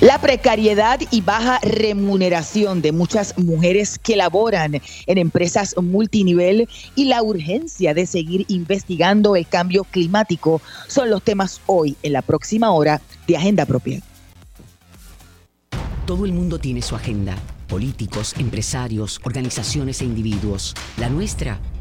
La precariedad y baja remuneración de muchas mujeres que laboran en empresas multinivel y la urgencia de seguir investigando el cambio climático son los temas hoy en la próxima hora de Agenda Propia. Todo el mundo tiene su agenda, políticos, empresarios, organizaciones e individuos. La nuestra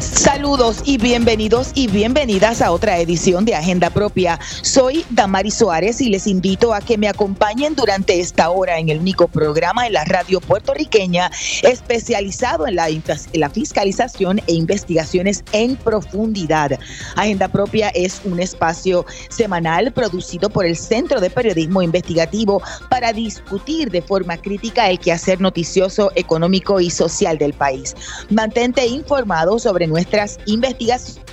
Saludos y bienvenidos y bienvenidas a otra edición de Agenda Propia. Soy Damari Suárez y les invito a que me acompañen durante esta hora en el único programa en la radio puertorriqueña especializado en la, en la fiscalización e investigaciones en profundidad. Agenda Propia es un espacio semanal producido por el Centro de Periodismo Investigativo para discutir de forma crítica el quehacer noticioso, económico y social del país. Mantente informado sobre nuestras investigaciones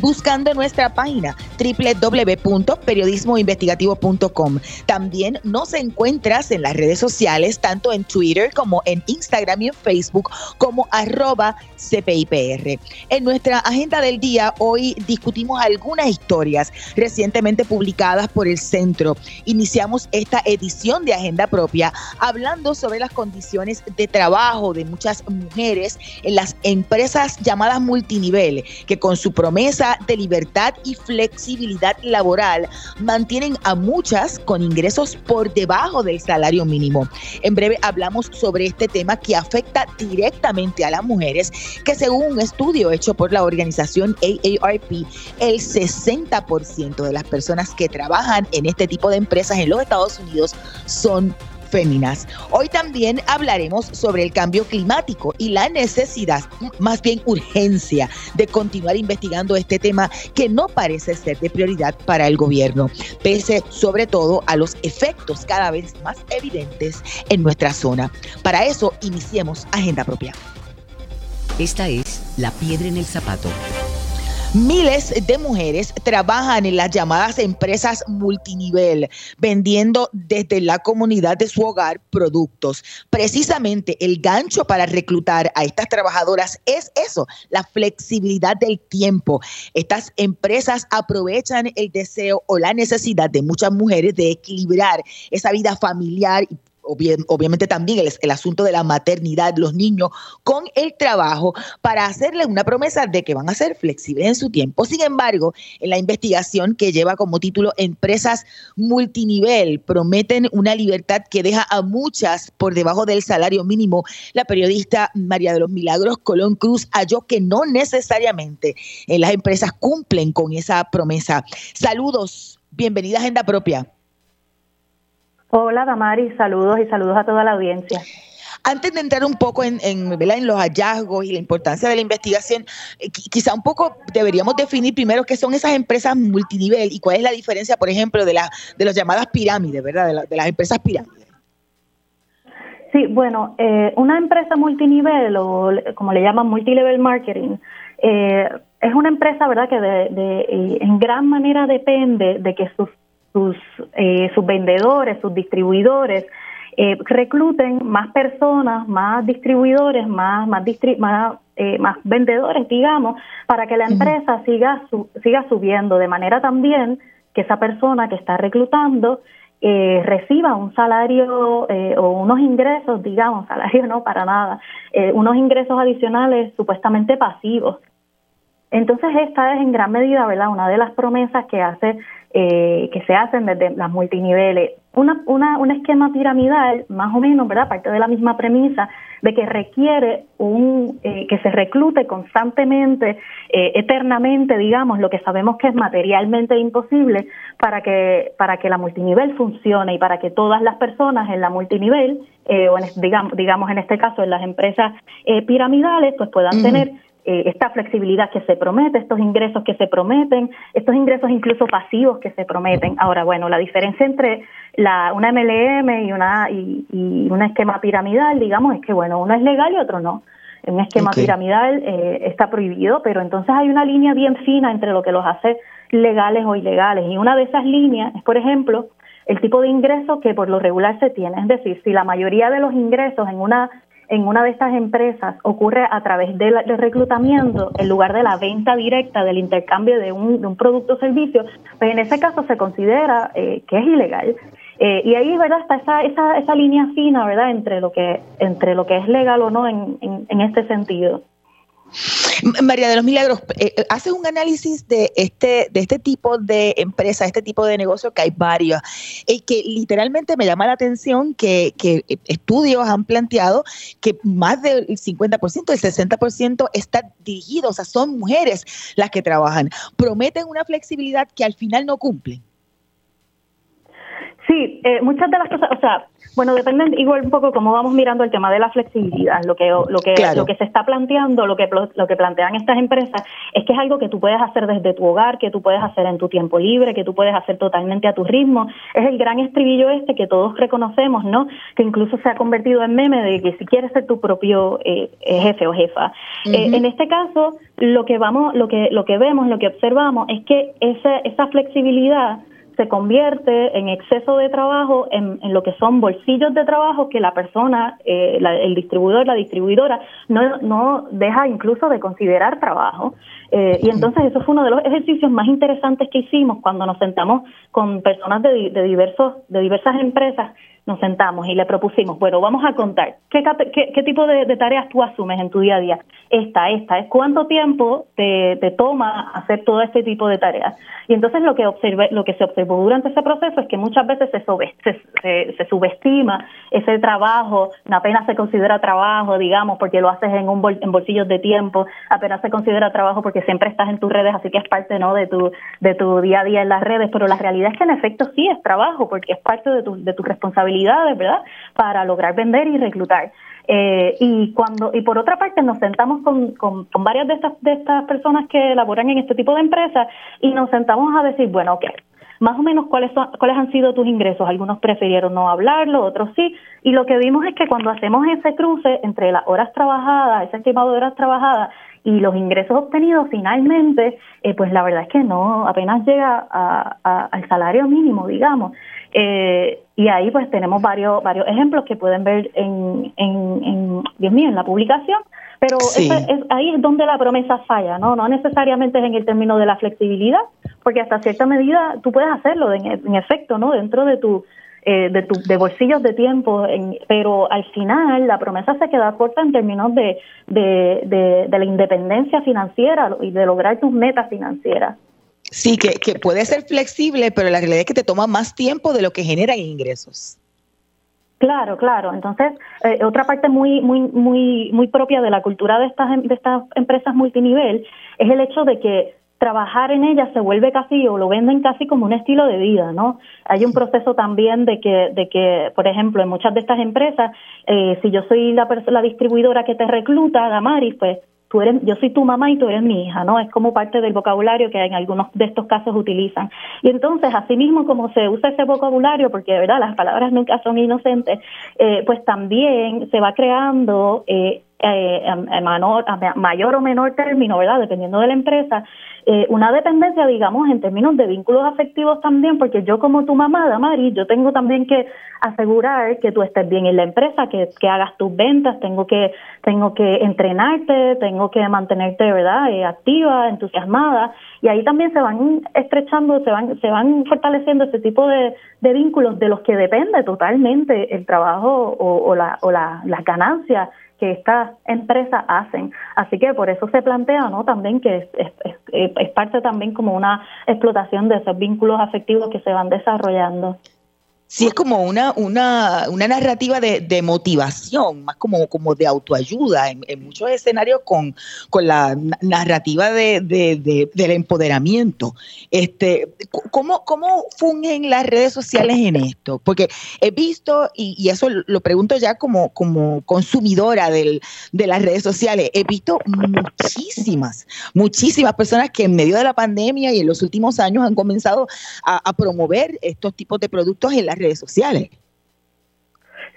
buscando nuestra página www.periodismoinvestigativo.com. También nos encuentras en las redes sociales, tanto en Twitter como en Instagram y en Facebook, como arroba CPIPR. En nuestra agenda del día, hoy discutimos algunas historias recientemente publicadas por el centro. Iniciamos esta edición de Agenda Propia hablando sobre las condiciones de trabajo de muchas mujeres en las empresas llamadas multinivel que con su promesa de libertad y flexibilidad laboral mantienen a muchas con ingresos por debajo del salario mínimo. En breve hablamos sobre este tema que afecta directamente a las mujeres, que según un estudio hecho por la organización AARP, el 60% de las personas que trabajan en este tipo de empresas en los Estados Unidos son féminas. Hoy también hablaremos sobre el cambio climático y la necesidad, más bien urgencia, de continuar investigando este tema que no parece ser de prioridad para el gobierno, pese sobre todo a los efectos cada vez más evidentes en nuestra zona. Para eso, iniciemos Agenda Propia. Esta es La Piedra en el Zapato Miles de mujeres trabajan en las llamadas empresas multinivel, vendiendo desde la comunidad de su hogar productos. Precisamente el gancho para reclutar a estas trabajadoras es eso, la flexibilidad del tiempo. Estas empresas aprovechan el deseo o la necesidad de muchas mujeres de equilibrar esa vida familiar y obviamente también el, asunto de la maternidad, los niños, con el trabajo para hacerle una promesa de que van a ser flexibles en su tiempo. Sin embargo, en la investigación que lleva como título Empresas Multinivel, prometen una libertad que deja a muchas por debajo del salario mínimo. La periodista María de los Milagros Colón Cruz halló que no necesariamente en las empresas cumplen con esa promesa. Saludos, bienvenida a Agenda Propia. Hola, Damari, saludos y saludos a toda la audiencia. Antes de entrar un poco en, en, en los hallazgos y la importancia de la investigación, eh, quizá un poco deberíamos definir primero qué son esas empresas multinivel y cuál es la diferencia, por ejemplo, de, la, de las llamadas pirámides, ¿verdad? De, las empresas pirámides. Sí, bueno, eh, una empresa multinivel o como le llaman multilevel marketing, eh, es una empresa, ¿verdad?, que de, en gran manera depende de que sus sus, eh, sus vendedores, sus distribuidores, eh, recluten más personas, más distribuidores, más, más, más, eh, más vendedores, digamos, para que la empresa siga, siga subiendo, de manera también que esa persona que está reclutando eh, reciba un salario o unos ingresos, digamos, salario no para nada, unos ingresos adicionales supuestamente pasivos. Entonces esta es en gran medida, ¿verdad? Una de las promesas que hace eh, que se hacen desde las multiniveles. Una, una, un esquema piramidal, más o menos, ¿verdad? Parte de la misma premisa de que requiere un eh, que se reclute constantemente, eh, eternamente, digamos, lo que sabemos que es materialmente imposible para que para que la multinivel funcione y para que todas las personas en la multinivel o en, digamos, digamos en este caso en las empresas piramidales pues puedan tener eh, esta flexibilidad que se promete, estos ingresos que se prometen, estos ingresos incluso pasivos que se prometen. Ahora, bueno, la diferencia entre la, una MLM y, una, y, un esquema piramidal, digamos, es que, bueno, uno es legal y otro no. Un esquema piramidal eh, está prohibido, pero entonces hay una línea bien fina entre lo que los hace legales o ilegales. Y una de esas líneas es, por ejemplo, el tipo de ingreso que por lo regular se tiene. Es decir, si la mayoría de los ingresos en una en una de estas empresas ocurre a través del, reclutamiento en lugar de la venta directa, del intercambio de un, producto o servicio, pues en ese caso se considera eh, que es ilegal. Eh, y ahí, ¿verdad? Está esa, esa, esa línea fina, ¿verdad? Entre lo que, entre lo que es legal o no en, en, en este sentido. María de los Milagros, eh, eh, haces un análisis de este, de este tipo de empresa, este tipo de negocio, que hay varios, y que literalmente me llama la atención que, estudios han planteado que más del 50%, el 60% están dirigidos, o sea, son mujeres las que trabajan. Prometen una flexibilidad que al final no cumplen. Sí, eh, muchas de las cosas, o sea, bueno, depende igual un poco cómo vamos mirando el tema de la flexibilidad. Lo que lo que lo que se está planteando, lo que lo que plantean estas empresas es que es algo que tú puedes hacer desde tu hogar, que tú puedes hacer en tu tiempo libre, que tú puedes hacer totalmente a tu ritmo. Es el gran estribillo este que todos reconocemos, ¿no? Que incluso se ha convertido en meme de que si quieres ser tu propio eh, jefe o jefa. eh, en este caso, lo que vamos, lo que lo que vemos, lo que observamos es que esa esa flexibilidad se convierte en exceso de trabajo en, lo que son bolsillos de trabajo que la persona, eh, el distribuidor, la distribuidora, no, no deja incluso de considerar trabajo. Eh, y entonces eso fue uno de los ejercicios más interesantes que hicimos cuando nos sentamos con personas de, de diversos, de diversas empresas nos sentamos y le propusimos, bueno, vamos a contar, ¿qué, tipo de, tareas tú asumes en tu día a día? Esta, esta, es cuánto tiempo te, te, toma hacer todo este tipo de tareas. Y entonces lo que, observé, lo que se observó durante ese proceso es que muchas veces se, se, se, subestima ese trabajo, apenas se considera trabajo, digamos, porque lo haces en, un en bolsillos de tiempo, apenas se considera trabajo porque siempre estás en tus redes, así que es parte ¿no? de, tu, de tu día a día en las redes, pero la realidad es que en efecto sí es trabajo, porque es parte de tu, de tu responsabilidad Para lograr vender y reclutar. Eh, y cuando y por otra parte nos sentamos con, con, varias de estas de estas personas que laboran en este tipo de empresas y nos sentamos a decir bueno ok más o menos cuáles son cuáles han sido tus ingresos algunos prefirieron no hablarlo otros sí. Y lo que vimos es que cuando hacemos ese cruce entre las horas trabajadas ese estimado de horas trabajadas y los ingresos obtenidos finalmente eh, pues la verdad es que no apenas llega a, al salario mínimo digamos eh, y ahí pues tenemos varios varios ejemplos que pueden ver en, en, en Dios mío, en la publicación, pero es, ahí es donde la promesa falla, ¿no? No necesariamente es en el término de la flexibilidad, porque hasta cierta medida tú puedes hacerlo en, efecto, ¿no? Dentro de tu eh, de, tu, de bolsillos de tiempo, pero al final la promesa se queda corta en términos de, de, de, de la independencia financiera y de lograr tus metas financieras. Sí, que, que puede ser flexible, pero la realidad es que te toma más tiempo de lo que genera ingresos. Claro, claro. Entonces, eh, otra parte muy, muy, muy, muy propia de la cultura de estas, em, de estas empresas multinivel es el hecho de que trabajar en ellas se vuelve casi o lo venden casi como un estilo de vida, ¿no? Hay un proceso también de que, de que, por ejemplo, en muchas de estas empresas, eh, si yo soy la, la distribuidora que te recluta, Damaris, pues tú eres, yo soy tu mamá y tú eres mi hija, ¿no? Es como parte del vocabulario que en algunos de estos casos utilizan. Y entonces, así mismo como se usa ese vocabulario, porque de verdad las palabras nunca son inocentes, eh, pues también se va creando eh, eh, a, mayor o menor término, ¿verdad? Dependiendo de la empresa, eh, una dependencia, digamos, en términos de vínculos afectivos también, porque yo como tu mamá, Damari, yo tengo también que asegurar que tú estés bien en la empresa, que, que hagas tus ventas, tengo que tengo que entrenarte, tengo que mantenerte, ¿verdad?, eh, activa, entusiasmada, y ahí también se van estrechando, se van se van fortaleciendo ese tipo de, de vínculos de los que depende totalmente el trabajo o, o, la, o la, las ganancias que estas empresas hacen. Así que por eso se plantea ¿no? también que es, es, es parte también como una explotación de esos vínculos afectivos que se van desarrollando. Sí, es como una, una, una narrativa de, de, motivación, más como, como de autoayuda en, muchos escenarios con, con la narrativa de, de, del empoderamiento. Este, ¿cómo, ¿Cómo fungen las redes sociales en esto? Porque he visto, y, y eso lo pregunto ya como, como consumidora del, de las redes sociales, he visto muchísimas, muchísimas personas que en medio de la pandemia y en los últimos años han comenzado a, a promover estos tipos de productos en las redes sociales.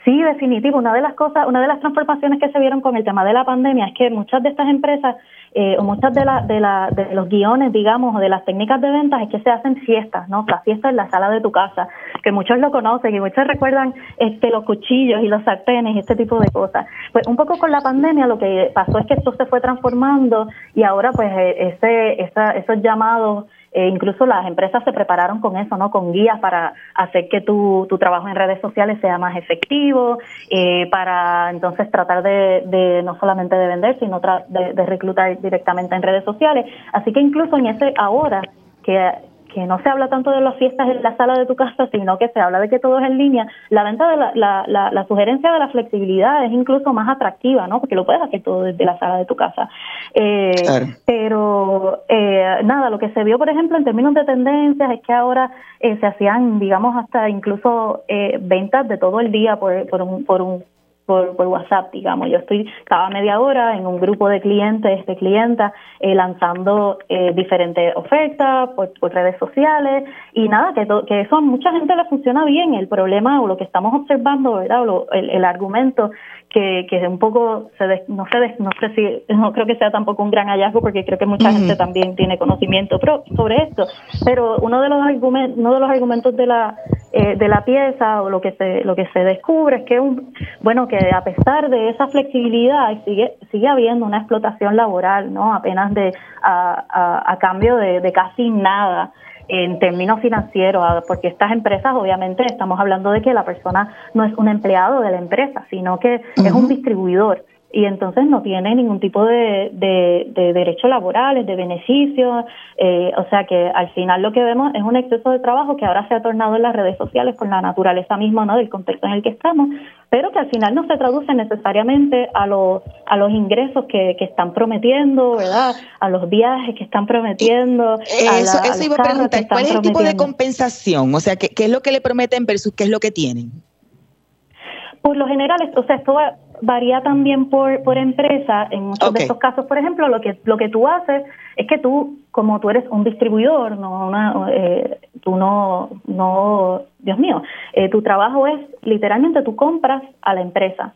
Sí, definitivo. Una de las cosas, una de las transformaciones que se vieron con el tema de la pandemia es que muchas de estas empresas eh, o muchas de, la, de, la, de los guiones, digamos, o de las técnicas de ventas es que se hacen fiestas, ¿no? La fiesta en la sala de tu casa, que muchos lo conocen y muchos recuerdan este, los cuchillos y los sartenes y este tipo de cosas. Pues un poco con la pandemia lo que pasó es que esto se fue transformando y ahora pues eh, ese, esa, esos llamados eh, incluso las empresas se prepararon con eso, ¿no? Con guías para hacer que tu, tu trabajo en redes sociales sea más efectivo, eh, para entonces tratar de, no solamente de vender, sino de, de reclutar directamente en redes sociales. Así que incluso en ese ahora que que no se habla tanto de las fiestas en la sala de tu casa, sino que se habla de que todo es en línea, la venta de la, la, la, sugerencia de la flexibilidad es incluso más atractiva, ¿no? Porque lo puedes hacer todo desde la sala de tu casa. Eh, Pero eh, nada, lo que se vio, por ejemplo, en términos de tendencias, es que ahora eh, se hacían, digamos, hasta incluso eh, ventas de todo el día por, por un, por un por, por WhatsApp, digamos. Yo estoy cada media hora en un grupo de clientes, de clientas, eh, lanzando eh, diferentes ofertas por, por, redes sociales y nada, que, que eso a mucha gente le funciona bien. El problema o lo que estamos observando, ¿verdad? O el, el argumento que, que un poco se no sé no sé si no creo que sea tampoco un gran hallazgo porque creo que mucha gente también tiene conocimiento sobre esto. Pero uno de los argumentos uno de los argumentos de la eh, de la pieza o lo que se lo que se descubre es que un bueno que a pesar de esa flexibilidad sigue sigue habiendo una explotación laboral no apenas de a, a, a cambio de, de casi nada en términos financieros, ah, porque estas empresas obviamente estamos hablando de que la persona no es un empleado de la empresa, sino que es un distribuidor y entonces no tiene ningún tipo de, de, derechos laborales, de beneficios, eh, o sea que al final lo que vemos es un exceso de trabajo que ahora se ha tornado en las redes sociales con la naturaleza misma ¿no? del contexto en el que estamos, pero que al final no se traduce necesariamente a los, a los ingresos que, que están prometiendo, ¿verdad? A los viajes que están prometiendo. Eso, eso iba a preguntar, ¿cuál es el tipo de compensación? O sea, ¿qué, ¿qué es lo que le prometen versus qué es lo que tienen? Por lo general, o sea, esto varía también por, por empresa. En muchos de estos casos, por ejemplo, lo que, lo que tú haces es que tú, como tú eres un distribuidor, no una, eh, tú no, no, Dios mío, eh, tu trabajo es literalmente tú compras a la empresa.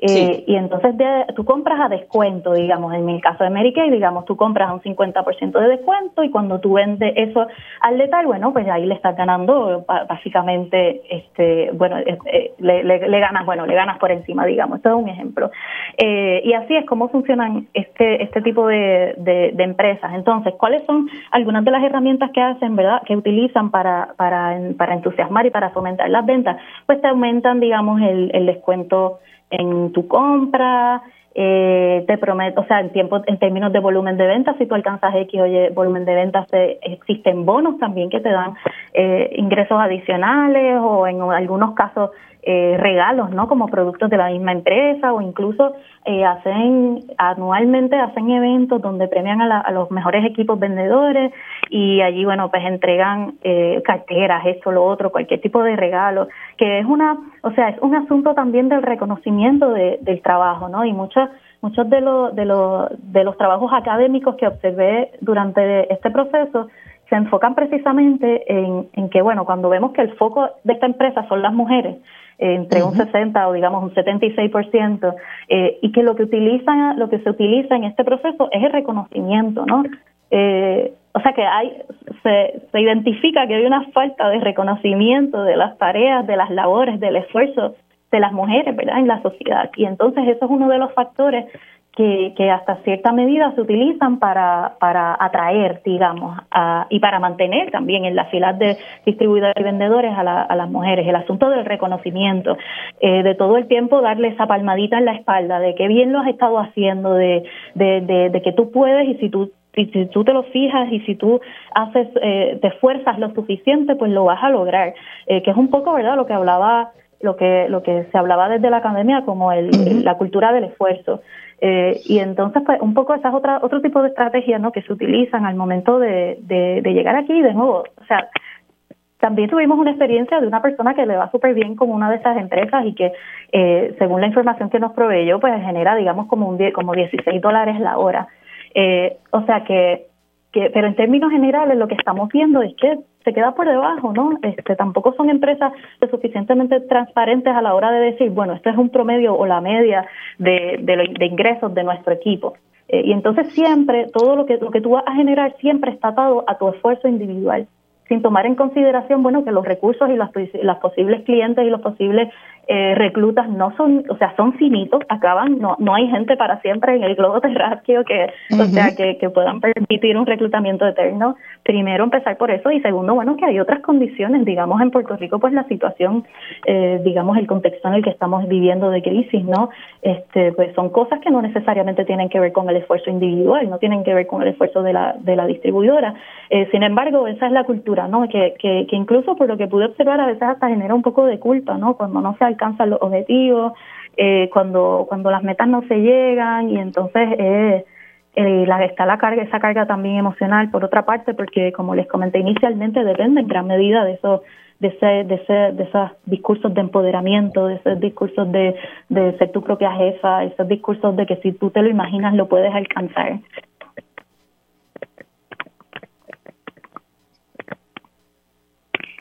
Eh, y entonces de, tú compras a descuento, digamos, en el caso de Kay, digamos, tú compras a un 50% de descuento y cuando tú vendes eso al letal, bueno, pues ahí le estás ganando básicamente, este, bueno, eh, le, le, ganas, bueno, le ganas por encima, digamos, esto es un ejemplo. Eh, y así es como funcionan este, este tipo de, de, de, empresas. Entonces, ¿cuáles son algunas de las herramientas que hacen, verdad, que utilizan para, para, para entusiasmar y para fomentar las ventas? Pues te aumentan, digamos, el, el descuento en tu compra, eh, te prometo, o sea, en tiempo, en términos de volumen de ventas, si tú alcanzas X oye, volumen de ventas, existen bonos también que te dan eh, ingresos adicionales o en algunos casos eh, regalos, ¿no? Como productos de la misma empresa o incluso eh, hacen anualmente hacen eventos donde premian a, los mejores equipos vendedores y allí, bueno, pues entregan eh, carteras, esto, lo otro, cualquier tipo de regalo, que es una, o sea, es un asunto también del reconocimiento de, del trabajo, ¿no? Y muchos muchos de los de los de los trabajos académicos que observé durante este proceso se enfocan precisamente en, en que, bueno, cuando vemos que el foco de esta empresa son las mujeres, entre un 60 o digamos un 76%, eh, y que lo que utilizan, lo que se utiliza en este proceso es el reconocimiento, ¿no? Eh, o sea que hay, se, se identifica que hay una falta de reconocimiento de las tareas, de las labores, del esfuerzo de las mujeres, ¿verdad? En la sociedad. Y entonces eso es uno de los factores que, hasta cierta medida se utilizan para, para atraer, digamos, y para mantener también en las filas de distribuidores y vendedores a, a las mujeres. El asunto del reconocimiento, eh, de todo el tiempo darle esa palmadita en la espalda, de qué bien lo has estado haciendo, de, de, de, que tú puedes y si tú y si tú te lo fijas y si tú haces, eh, te esfuerzas lo suficiente, pues lo vas a lograr. Eh, que es un poco, ¿verdad?, lo que hablaba, lo que, lo que se hablaba desde la academia como el, la cultura del esfuerzo. Eh, y entonces, pues, un poco esas otra, otro tipo de estrategias ¿no? que se utilizan al momento de, de, llegar aquí. De nuevo, o sea, también tuvimos una experiencia de una persona que le va súper bien con una de esas empresas y que, eh, según la información que nos proveyó, pues genera, digamos, como, un, como 16 dólares la hora. Eh, o sea que, que, pero en términos generales, lo que estamos viendo es que se queda por debajo, ¿no? Este, tampoco son empresas lo suficientemente transparentes a la hora de decir, bueno, este es un promedio o la media de, de, ingresos de nuestro equipo. Eh, y entonces siempre, todo lo que, lo que tú vas a generar siempre está atado a tu esfuerzo individual sin tomar en consideración, bueno, que los recursos y las, las posibles clientes y los posibles eh, reclutas no son, o sea, son finitos, acaban, no, no hay gente para siempre en el globo terráqueo que, o sea, que, que puedan permitir un reclutamiento eterno. Primero empezar por eso y segundo, bueno, que hay otras condiciones, digamos, en Puerto Rico, pues la situación, eh, digamos, el contexto en el que estamos viviendo de crisis, ¿no? Este, pues son cosas que no necesariamente tienen que ver con el esfuerzo individual, no tienen que ver con el esfuerzo de la, de la distribuidora. Eh, sin embargo, esa es la cultura, ¿no? Que, que, que incluso por lo que pude observar a veces hasta genera un poco de culpa, ¿no? Cuando no se alcanzan los objetivos, eh, cuando, cuando las metas no se llegan y entonces eh, eh, la, está la carga, esa carga también emocional por otra parte, porque como les comenté inicialmente, depende en gran medida de eso de ese, de ese, de esos discursos de empoderamiento, de esos discursos de, de ser tu propia jefa, esos discursos de que si tú te lo imaginas lo puedes alcanzar.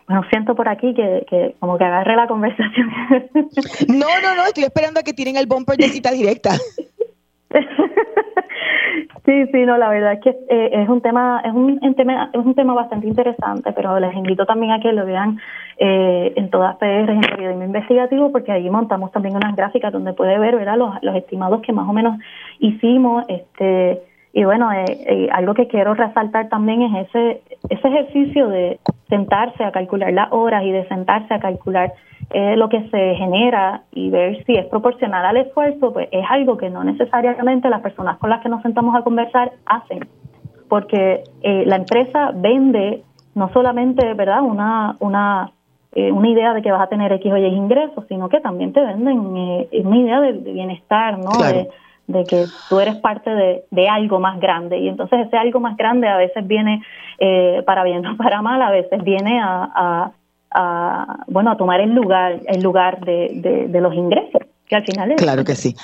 Bueno, siento por aquí que, que como que agarre la conversación. No, no, no, estoy esperando a que tiren el bumper de cita directa. Sí, sí, no, la verdad es que eh, es un tema, es un, tema, es un tema bastante interesante, pero les invito también a que lo vean eh, en todas PR, en periodismo investigativo, porque ahí montamos también unas gráficas donde puede ver, ¿verdad? Los, los estimados que más o menos hicimos, este, y bueno, eh, eh, algo que quiero resaltar también es ese, ese ejercicio de sentarse a calcular las horas y de sentarse a calcular eh, lo que se genera y ver si es proporcional al esfuerzo, pues es algo que no necesariamente las personas con las que nos sentamos a conversar hacen, porque la empresa vende no solamente, ¿verdad?, una, una, una idea de que vas a tener X o Y ingresos, sino que también te venden una idea de, bienestar, ¿no? de que tú eres parte de, de, algo más grande y entonces ese algo más grande a veces viene eh, para bien o para mal, a veces viene a, a, bueno a tomar el lugar el lugar de, de, los ingresos que al final es claro que sí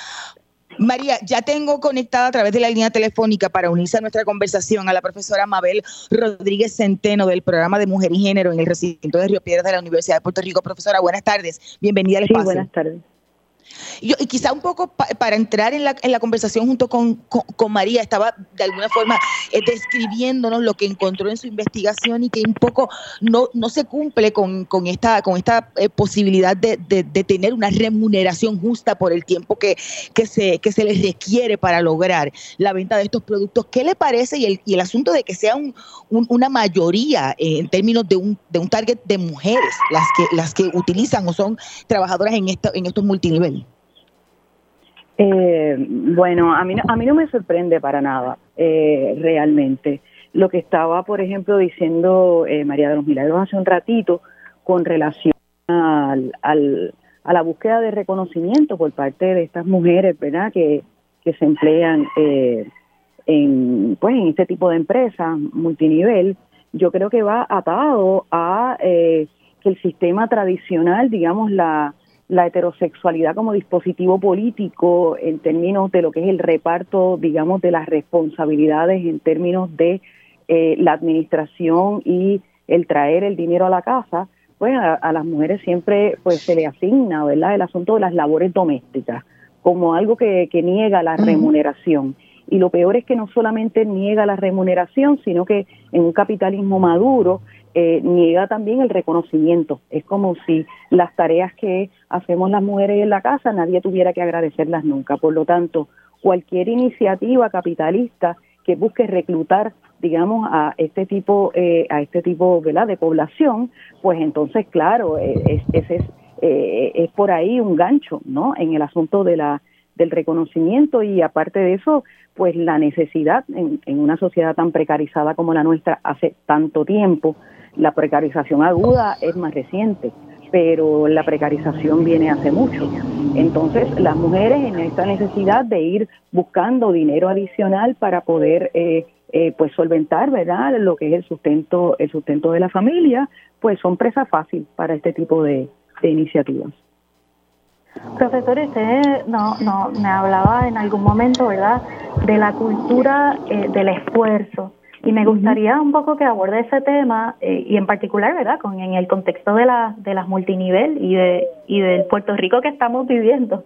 María, ya tengo conectada a través de la línea telefónica para unirse a nuestra conversación a la profesora Mabel Rodríguez Centeno del programa de Mujer y Género en el recinto de Río Piedras de la Universidad de Puerto Rico. Profesora, buenas tardes. Bienvenida al espacio. buenas tardes. Y, quizá un poco para entrar en la, en la conversación junto con, con, María, estaba de alguna forma eh, describiéndonos lo que encontró en su investigación y que un poco no, no se cumple con, con esta, con esta eh, posibilidad de, de, tener una remuneración justa por el tiempo que, que, se, que se les requiere para lograr la venta de estos productos. ¿Qué le parece? Y el, y el asunto de que sea un, una mayoría eh, en términos de un, de un target de mujeres las que, las que utilizan o son trabajadoras en, esto, en estos multiniveles. Eh, bueno, a mí, a mí no me sorprende para nada, eh, realmente. Lo que estaba, por ejemplo, diciendo eh, María de los Milagros hace un ratito con relación al, al, a la búsqueda de reconocimiento por parte de estas mujeres, ¿verdad?, que, que se emplean eh, en, pues, en este tipo de empresas multinivel, yo creo que va atado a eh, que el sistema tradicional, digamos, la la heterosexualidad como dispositivo político en términos de lo que es el reparto, digamos, de las responsabilidades en términos de eh, la administración y el traer el dinero a la casa, pues a, las mujeres siempre pues se le asigna, ¿verdad?, el asunto de las labores domésticas como algo que, que niega la remuneración. Y lo peor es que no solamente niega la remuneración, sino que en un capitalismo maduro eh, niega también el reconocimiento. Es como si las tareas que hacemos las mujeres en la casa nadie tuviera que agradecerlas nunca. Por lo tanto, cualquier iniciativa capitalista que busque reclutar digamos a este tipo eh, a este tipo ¿verdad? de población pues entonces claro eh, es, es, es, por ahí un gancho no en el asunto de la del reconocimiento y aparte de eso pues la necesidad en, en una sociedad tan precarizada como la nuestra hace tanto tiempo la precarización aguda es más reciente, pero la precarización viene hace mucho. Entonces, las mujeres en esta necesidad de ir buscando dinero adicional para poder eh, eh, pues solventar, ¿verdad? Lo que es el sustento, el sustento de la familia, pues son presa fácil para este tipo de, iniciativas. Profesor, usted no, no, me hablaba en algún momento, ¿verdad?, de la cultura eh, del esfuerzo Y me gustaría un poco que aborde ese tema eh, y en particular, ¿verdad? Con en el contexto de, la, de las multinivel y de y del Puerto Rico que estamos viviendo.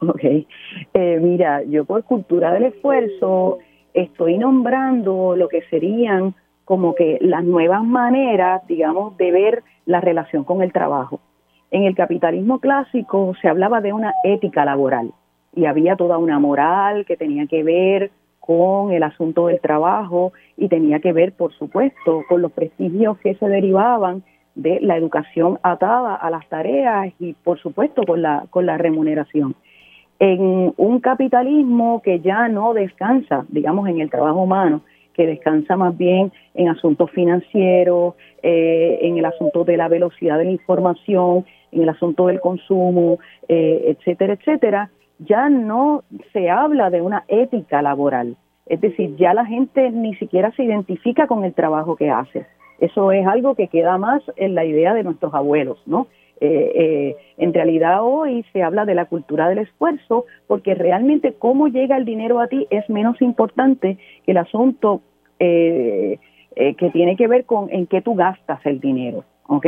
Ok, eh, mira, yo por cultura del esfuerzo estoy nombrando lo que serían como que las nuevas maneras, digamos, de ver la relación con el trabajo. En el capitalismo clásico se hablaba de una ética laboral y había toda una moral que tenía que ver con el asunto del trabajo y tenía que ver, por supuesto, con los prestigios que se derivaban de la educación atada a las tareas y, por supuesto, con la, con la remuneración. En un capitalismo que ya no descansa, digamos, en el trabajo humano, que descansa más bien en asuntos financieros, eh, en el asunto de la velocidad de la información, en el asunto del consumo, eh, etcétera, etcétera, ya no se habla de una ética laboral. Es decir, ya la gente ni siquiera se identifica con el trabajo que hace. Eso es algo que queda más en la idea de nuestros abuelos, ¿no? Eh, eh, en realidad hoy se habla de la cultura del esfuerzo porque realmente cómo llega el dinero a ti es menos importante que el asunto que tiene que ver con en qué tú gastas el dinero, ¿ok?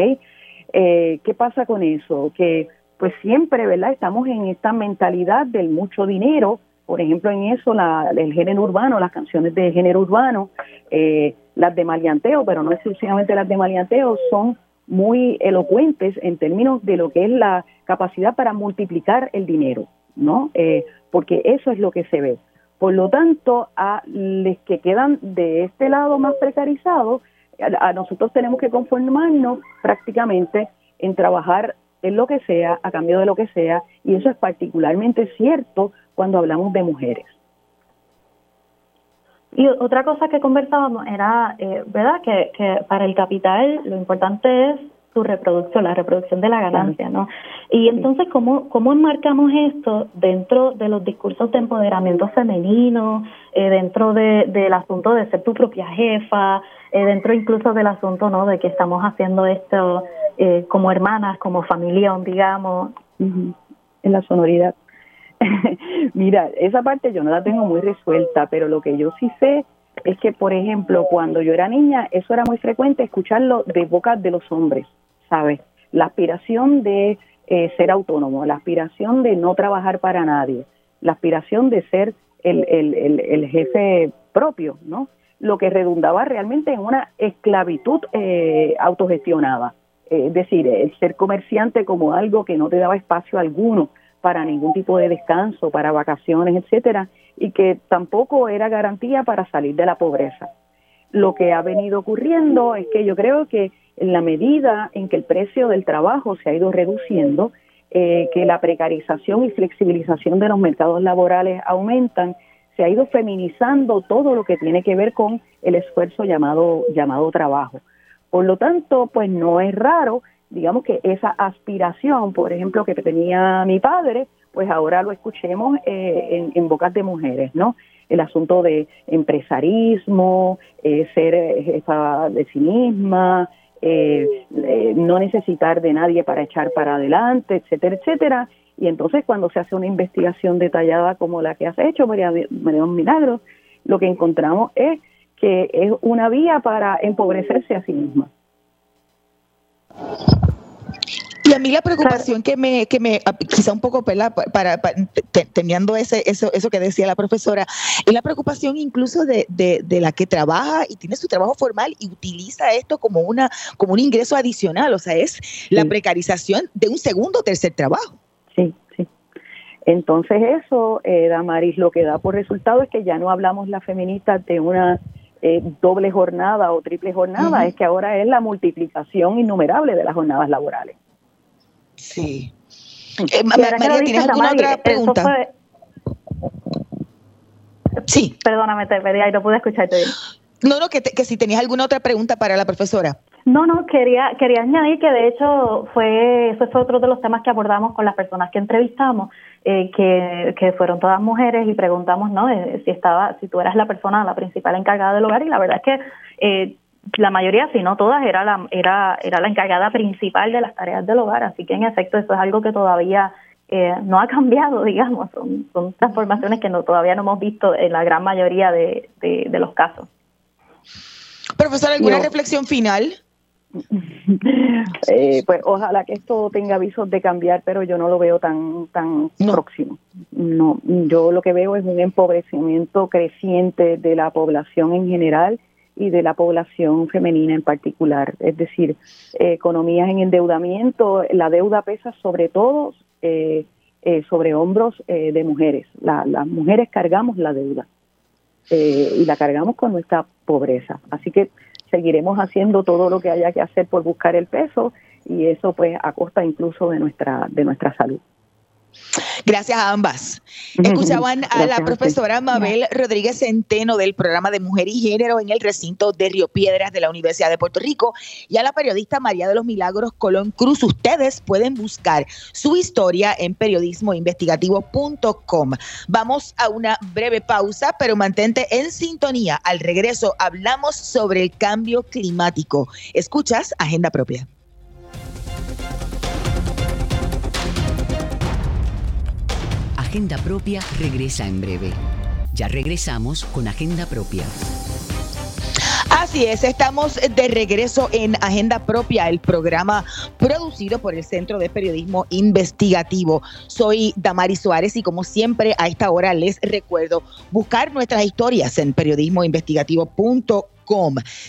¿Qué pasa con eso? Que pues siempre, ¿verdad? Estamos en esta mentalidad del mucho dinero, por ejemplo, en eso, la, el género urbano, las canciones de género urbano, eh, las de malianteo, pero no exclusivamente las de malianteo, son muy elocuentes en términos de lo que es la capacidad para multiplicar el dinero, ¿no? Eh, porque eso es lo que se ve. Por lo tanto, a los que quedan de este lado más precarizados, a nosotros tenemos que conformarnos prácticamente en trabajar en lo que sea, a cambio de lo que sea, y eso es particularmente cierto cuando hablamos de mujeres. Y otra cosa que conversábamos era, eh, ¿verdad?, que, que para el capital lo importante es su reproducción, la reproducción de la ganancia, ¿no? Y entonces, ¿cómo, cómo enmarcamos esto dentro de los discursos de empoderamiento femenino, eh, dentro de, del asunto de ser tu propia jefa, eh, dentro incluso del asunto, ¿no?, de que estamos haciendo esto eh, como hermanas, como familia, digamos. En la sonoridad. Mira, esa parte yo no la tengo muy resuelta, pero lo que yo sí sé es que, por ejemplo, cuando yo era niña, eso era muy frecuente escucharlo de boca de los hombres, ¿sabes? La aspiración de eh, ser autónomo, la aspiración de no trabajar para nadie, la aspiración de ser el, el, el, jefe propio, ¿no? Lo que redundaba realmente en una esclavitud eh, autogestionada. Es decir, el ser comerciante como algo que no te daba espacio alguno para ningún tipo de descanso, para vacaciones, etcétera, y que tampoco era garantía para salir de la pobreza. Lo que ha venido ocurriendo es que yo creo que en la medida en que el precio del trabajo se ha ido reduciendo, eh, que la precarización y flexibilización de los mercados laborales aumentan, se ha ido feminizando todo lo que tiene que ver con el esfuerzo llamado, llamado trabajo. Por lo tanto, pues no es raro, digamos que esa aspiración, por ejemplo, que tenía mi padre, pues ahora lo escuchemos eh, en, bocas de mujeres, ¿no? El asunto de empresarismo, eh, ser jefa de sí misma, eh, no necesitar de nadie para echar para adelante, etcétera, etcétera. Y entonces cuando se hace una investigación detallada como la que has hecho, María, María Milagros, lo que encontramos es que es una vía para empobrecerse a sí misma. Y a mí la preocupación que me, que me ah, quizá un poco para, para, teniendo ese, eso, eso que decía la profesora, es la preocupación incluso de, de, la que trabaja y tiene su trabajo formal y utiliza esto como una como un ingreso adicional, o sea, es la precarización de un segundo o tercer trabajo. Sí, sí. Entonces eso, eh, Damaris, lo que da por resultado es que ya no hablamos la feminista de una eh, doble jornada o triple jornada, es que ahora es la multiplicación innumerable de las jornadas laborales. Sí. Eh, María, ¿tienes alguna otra pregunta? Sí. Perdóname, te pedí, no pude escucharte bien. No, no, que, que si tenías alguna otra pregunta para la profesora. No, no, quería, quería añadir que de hecho fue, ese fue otro de los temas que abordamos con las personas que entrevistamos, eh, que, que fueron todas mujeres y preguntamos, ¿no? Eh, si estaba, si tú eras la persona, la principal encargada del hogar y la verdad es que eh, la mayoría, si no todas, era la, era, era la encargada principal de las tareas del hogar, así que en efecto eso es algo que todavía no ha cambiado, digamos, son, son transformaciones que no, todavía no hemos visto en la gran mayoría de, de los casos. Profesor, ¿alguna reflexión final? Eh, pues ojalá que esto tenga avisos de cambiar, pero yo no lo veo tan tan próximo. No, yo lo que veo es un empobrecimiento creciente de la población en general y de la población femenina en particular. Es decir, eh, economías en endeudamiento, la deuda pesa sobre todo eh, sobre hombros de mujeres. las mujeres cargamos la deuda y la cargamos con nuestra pobreza. Así que seguiremos haciendo todo lo que haya que hacer por buscar el peso y eso pues a costa incluso de nuestra de nuestra salud. Gracias a ambas. Escuchaban a la profesora Mabel Rodríguez Centeno del programa de Mujer y Género en el recinto de Río Piedras de la Universidad de Puerto Rico y a la periodista María de los Milagros Colón Cruz. Ustedes pueden buscar su historia en periodismoinvestigativo.com. Vamos a una breve pausa, pero mantente en sintonía. Al regreso hablamos sobre el cambio climático. Escuchas Agenda Propia. Agenda Propia regresa en breve. Ya regresamos con Agenda Propia. Así es, estamos de regreso en Agenda Propia, el programa producido por el Centro de Periodismo Investigativo. Soy Damari Suárez y como siempre a esta hora les recuerdo buscar nuestras historias en periodismoinvestigativo.com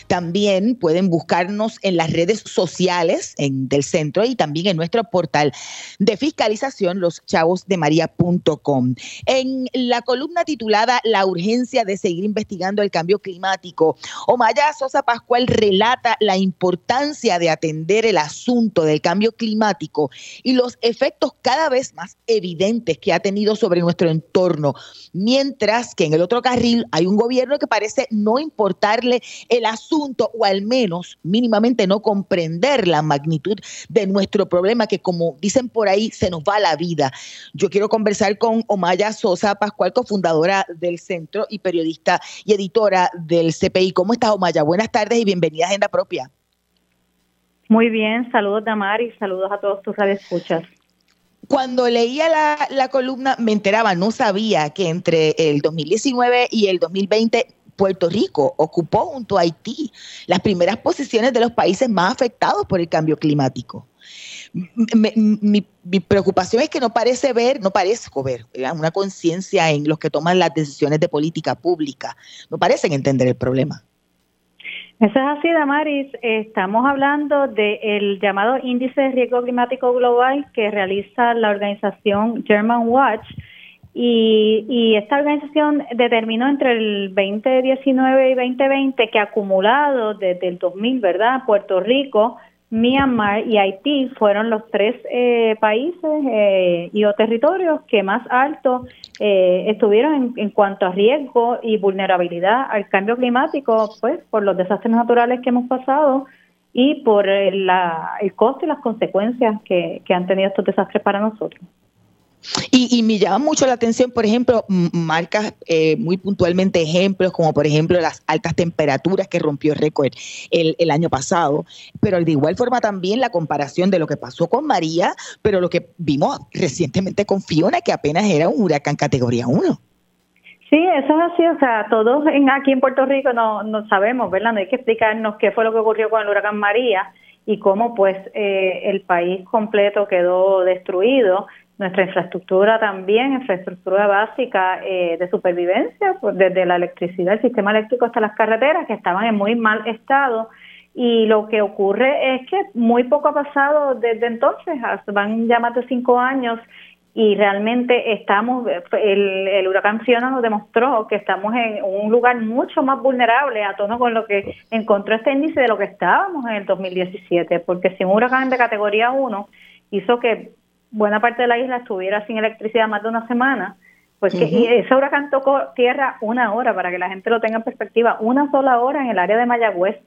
también pueden buscarnos en las redes sociales del centro y también en nuestro portal de fiscalización loschavosdemaria.com. En la columna titulada La urgencia de seguir investigando el cambio climático, Omaya Sosa Pascual relata la importancia de atender el asunto del cambio climático y los efectos cada vez más evidentes que ha tenido sobre nuestro entorno, mientras que en el otro carril hay un gobierno que parece no importarle el asunto o al menos mínimamente no comprender la magnitud de nuestro problema que como dicen por ahí se nos va la vida. Yo quiero conversar con Omaya Sosa Pascual, cofundadora del centro y periodista y editora del CPI. ¿Cómo estás Omaya? Buenas tardes y bienvenida a Agenda Propia. Muy bien, saludos Damar y saludos a todos tus radioescuchas cuando leía la, la, columna me enteraba, no sabía que entre el 2019 y el 2020 Puerto Rico ocupó junto a Haití las primeras posiciones de los países más afectados por el cambio climático. Mi, preocupación es que no parece ver, no parezco ver una conciencia en los que toman las decisiones de política pública. No parecen entender el problema. Eso es así, Damaris. Estamos hablando del llamado Índice de Riesgo Climático Global que realiza la organización German Watch y, esta organización determinó entre el 2019 y 2020 que acumulado desde el 2000, ¿verdad? Puerto Rico, Myanmar y Haití fueron los tres eh, países eh, y o territorios que más alto eh, estuvieron en, cuanto a riesgo y vulnerabilidad al cambio climático, pues por los desastres naturales que hemos pasado y por el, el costo y las consecuencias que han tenido estos desastres para nosotros. Y, me llama mucho la atención, por ejemplo, marcas eh, muy puntualmente ejemplos, como por ejemplo las altas temperaturas que rompió récord el, el año pasado, pero de igual forma también la comparación de lo que pasó con María, pero lo que vimos recientemente con Fiona, que apenas era un huracán categoría 1. Sí, eso es así, o sea, todos en, aquí en Puerto Rico no, no sabemos, ¿verdad? No hay que explicarnos qué fue lo que ocurrió con el huracán María y cómo pues eh, el país completo quedó destruido nuestra infraestructura también, infraestructura básica eh, de supervivencia, pues desde la electricidad, el sistema eléctrico hasta las carreteras, que estaban en muy mal estado. Y lo que ocurre es que muy poco ha pasado desde entonces, van ya más de cinco años y realmente estamos, el, el huracán Fiona nos demostró que estamos en un lugar mucho más vulnerable a tono con lo que encontró este índice de lo que estábamos en el 2017, porque si un huracán de categoría 1 hizo que buena parte de la isla estuviera sin electricidad más de una semana, pues que y ese huracán tocó tierra una hora, para que la gente lo tenga en perspectiva, una sola hora en el área de Mayagüez.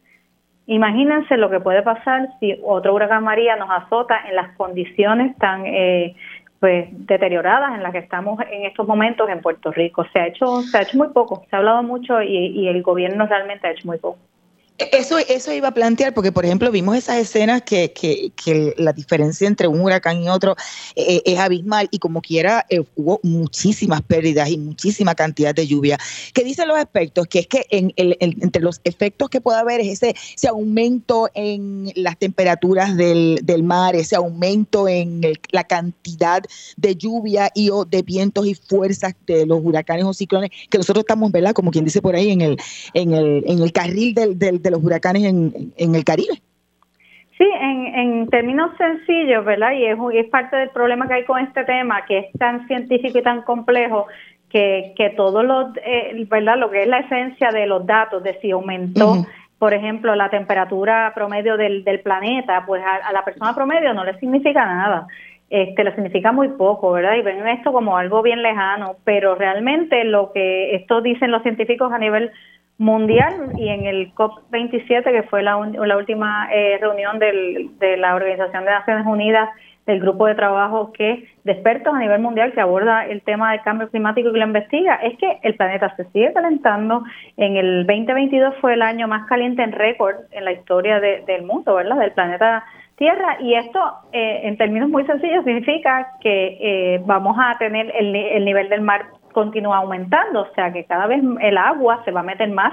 Imagínense lo que puede pasar si otro huracán María nos azota en las condiciones tan eh, pues deterioradas en las que estamos en estos momentos en Puerto Rico. Se ha hecho, se ha hecho muy poco, se ha hablado mucho y, y el gobierno realmente ha hecho muy poco. Eso, eso iba a plantear, porque por ejemplo vimos esas escenas que, que, que la diferencia entre un huracán y otro eh, es abismal y como quiera eh, hubo muchísimas pérdidas y muchísima cantidad de lluvia. ¿Qué dicen los expertos? Que es que en el, entre los efectos que puede haber es ese, ese aumento en las temperaturas del, del mar, ese aumento en la cantidad de lluvia y o de vientos y fuerzas de los huracanes o ciclones, que nosotros estamos, ¿verdad? Como quien dice por ahí, en el, en el, en el carril del de los huracanes en, en el Caribe. Sí, en, en términos sencillos, ¿verdad? Y es, es parte del problema que hay con este tema, que es tan científico y tan complejo, que, que todo lo, eh, ¿verdad? Lo que es la esencia de los datos, de si aumentó, por ejemplo, la temperatura promedio del, del planeta, pues a, la persona promedio no le significa nada. Este, le significa muy poco, ¿verdad? Y ven esto como algo bien lejano, pero realmente lo que esto dicen los científicos a nivel mundial y en el COP27, que fue la, la última eh, reunión del, de la Organización de Naciones Unidas, del grupo de trabajo que de expertos a nivel mundial que aborda el tema del cambio climático y que lo investiga, es que el planeta se sigue calentando. En el 2022 fue el año más caliente en récord en la historia del mundo, ¿verdad? Del planeta Tierra. Y esto, eh, en términos muy sencillos, significa que eh, vamos a tener el, el nivel del mar continúa aumentando, o sea que cada vez el agua se va a meter más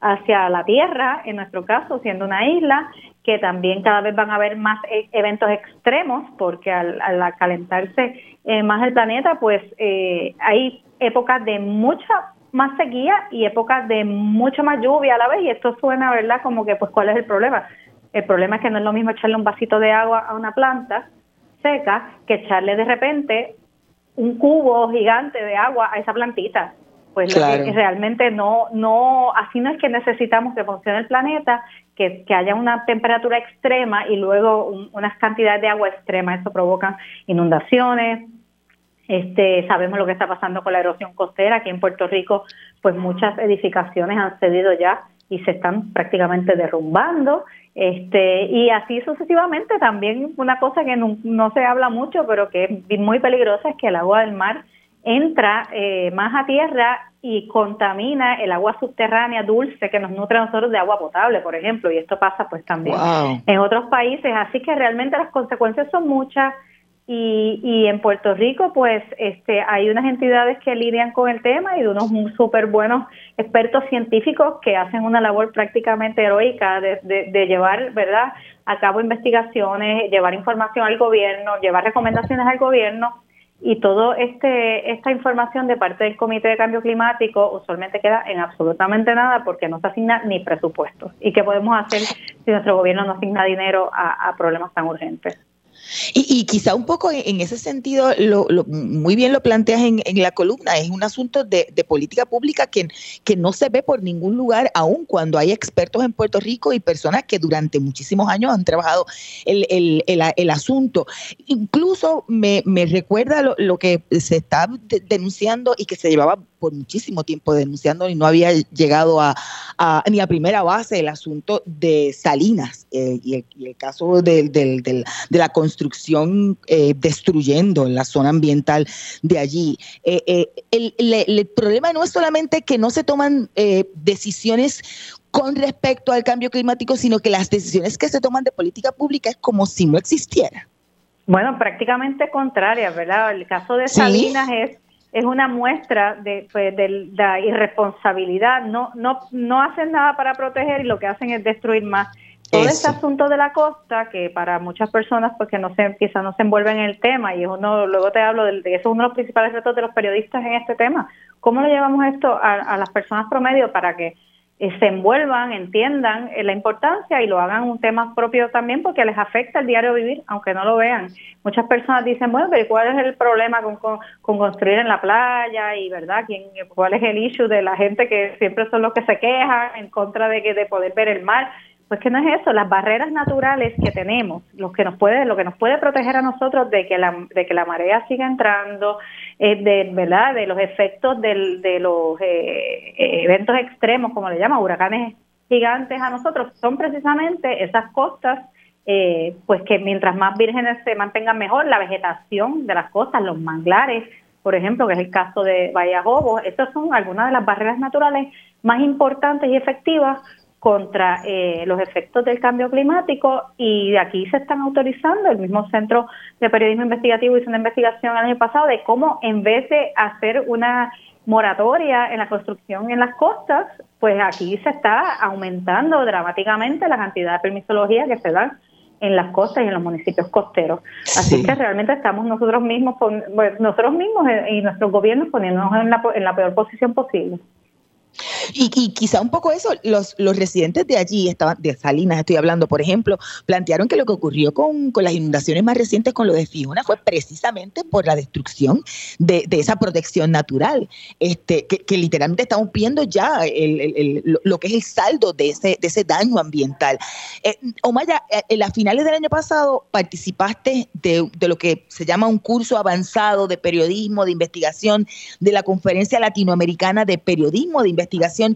hacia la tierra, en nuestro caso, siendo una isla, que también cada vez van a haber más e, eventos extremos, porque al, calentarse eh, más el planeta, pues eh, hay épocas de mucha más sequía y épocas de mucha más lluvia a la vez, y esto suena, ¿verdad? Como que, pues, ¿cuál es el problema? El problema es que no es lo mismo echarle un vasito de agua a una planta seca que echarle de repente un cubo gigante de agua a esa plantita. Pues realmente no, no, así no es que necesitamos que funcione el planeta, que, que haya una temperatura extrema y luego unas cantidades de agua extrema. Eso provoca inundaciones, este, sabemos lo que está pasando con la erosión costera. Aquí en Puerto Rico, pues muchas edificaciones han cedido ya y se están prácticamente derrumbando. Este, y así sucesivamente también una cosa que no, se habla mucho, pero que es muy peligrosa, es que el agua del mar entra eh, más a tierra y contamina el agua subterránea dulce que nos nutre a nosotros de agua potable, por ejemplo, y esto pasa pues también en otros países, así que realmente las consecuencias son muchas y, y en Puerto Rico, pues, este, hay unas entidades que lidian con el tema y de unos súper buenos expertos científicos que hacen una labor prácticamente heroica de, de, llevar, ¿verdad?, a cabo investigaciones, llevar información al gobierno, llevar recomendaciones al gobierno y todo este esta información de parte del Comité de Cambio Climático usualmente queda en absolutamente nada porque no se asigna ni presupuesto. ¿Y qué podemos hacer si nuestro gobierno no asigna dinero a problemas tan urgentes? Y, quizá un poco en, ese sentido, lo, muy bien lo planteas en, la columna, es un asunto de, política pública que, que, no se ve por ningún lugar, aun cuando hay expertos en Puerto Rico y personas que durante muchísimos años han trabajado el, el, asunto. Incluso me, me recuerda lo, lo, que se está denunciando y que se llevaba por muchísimo tiempo denunciando y no había llegado a, ni a primera base el asunto de Salinas eh, y, el, caso de, de, la construcción eh, destruyendo la zona ambiental de allí. Eh, el, el, problema no es solamente que no se toman decisiones con respecto al cambio climático, sino que las decisiones que se toman de política pública es como si no existiera. Bueno, prácticamente contraria, ¿verdad? El caso de Salinas es es una muestra de, pues, de, la irresponsabilidad. No, no, no hacen nada para proteger y lo que hacen es destruir más. Todo este asunto de la costa, que para muchas personas, pues que no se, quizás no se envuelven en el tema, y uno, luego te hablo de, de eso es uno de los principales retos de los periodistas en este tema. ¿Cómo lo llevamos esto a, a las personas promedio para que se envuelvan, entiendan eh, la importancia y lo hagan un tema propio también porque les afecta el diario vivir, aunque no lo vean. Muchas personas dicen, bueno, pero ¿cuál es el problema con, con, construir en la playa? Y, ¿verdad? ¿Quién, ¿Cuál es el issue de la gente que siempre son los que se quejan en contra de, que, de poder ver el mar? Pues que no es eso, las barreras naturales que tenemos, lo que nos puede, lo que nos puede proteger a nosotros de que la, de que la marea siga entrando, eh, de verdad, de los efectos del, de los eh, eh, eventos extremos, como le llaman, huracanes gigantes a nosotros, son precisamente esas costas, eh, pues que mientras más vírgenes se mantengan mejor, la vegetación de las costas, los manglares, por ejemplo, que es el caso de Bahía Jobos, estas son algunas de las barreras naturales más importantes y efectivas contra eh, los efectos del cambio climático y de aquí se están autorizando, el mismo Centro de Periodismo Investigativo hizo una investigación el año pasado de cómo en vez de hacer una moratoria en la construcción en las costas, pues aquí se está aumentando dramáticamente la cantidad de permisología que se dan en las costas y en los municipios costeros. Así que realmente estamos nosotros mismos, nosotros mismos y nuestros gobiernos poniéndonos en la, en la peor posición posible. Y, quizá un poco eso, los, los residentes de allí, estaban, de Salinas estoy hablando, por ejemplo, plantearon que lo que ocurrió con, las inundaciones más recientes con lo de Fiona fue precisamente por la destrucción de, esa protección natural, este, que, literalmente estamos viendo ya lo que es el saldo de ese, de ese daño ambiental. Eh, Omaya, eh, en las finales del año pasado participaste de, de lo que se llama un curso avanzado de periodismo, de investigación, de la Conferencia Latinoamericana de Periodismo de Investigación